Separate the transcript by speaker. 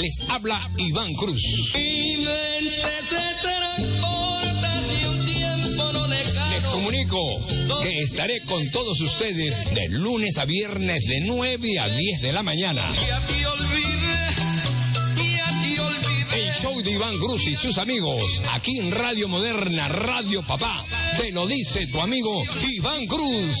Speaker 1: Les habla Iván Cruz. Les comunico que estaré con todos ustedes de lunes a viernes de 9 a 10 de la mañana. El show de Iván Cruz y sus amigos, aquí en Radio Moderna, Radio Papá. Te lo dice tu amigo Iván Cruz.